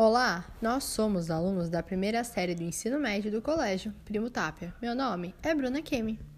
Olá, nós somos alunos da primeira série do ensino médio do colégio Primo Tapia. Meu nome é Bruna Kemi.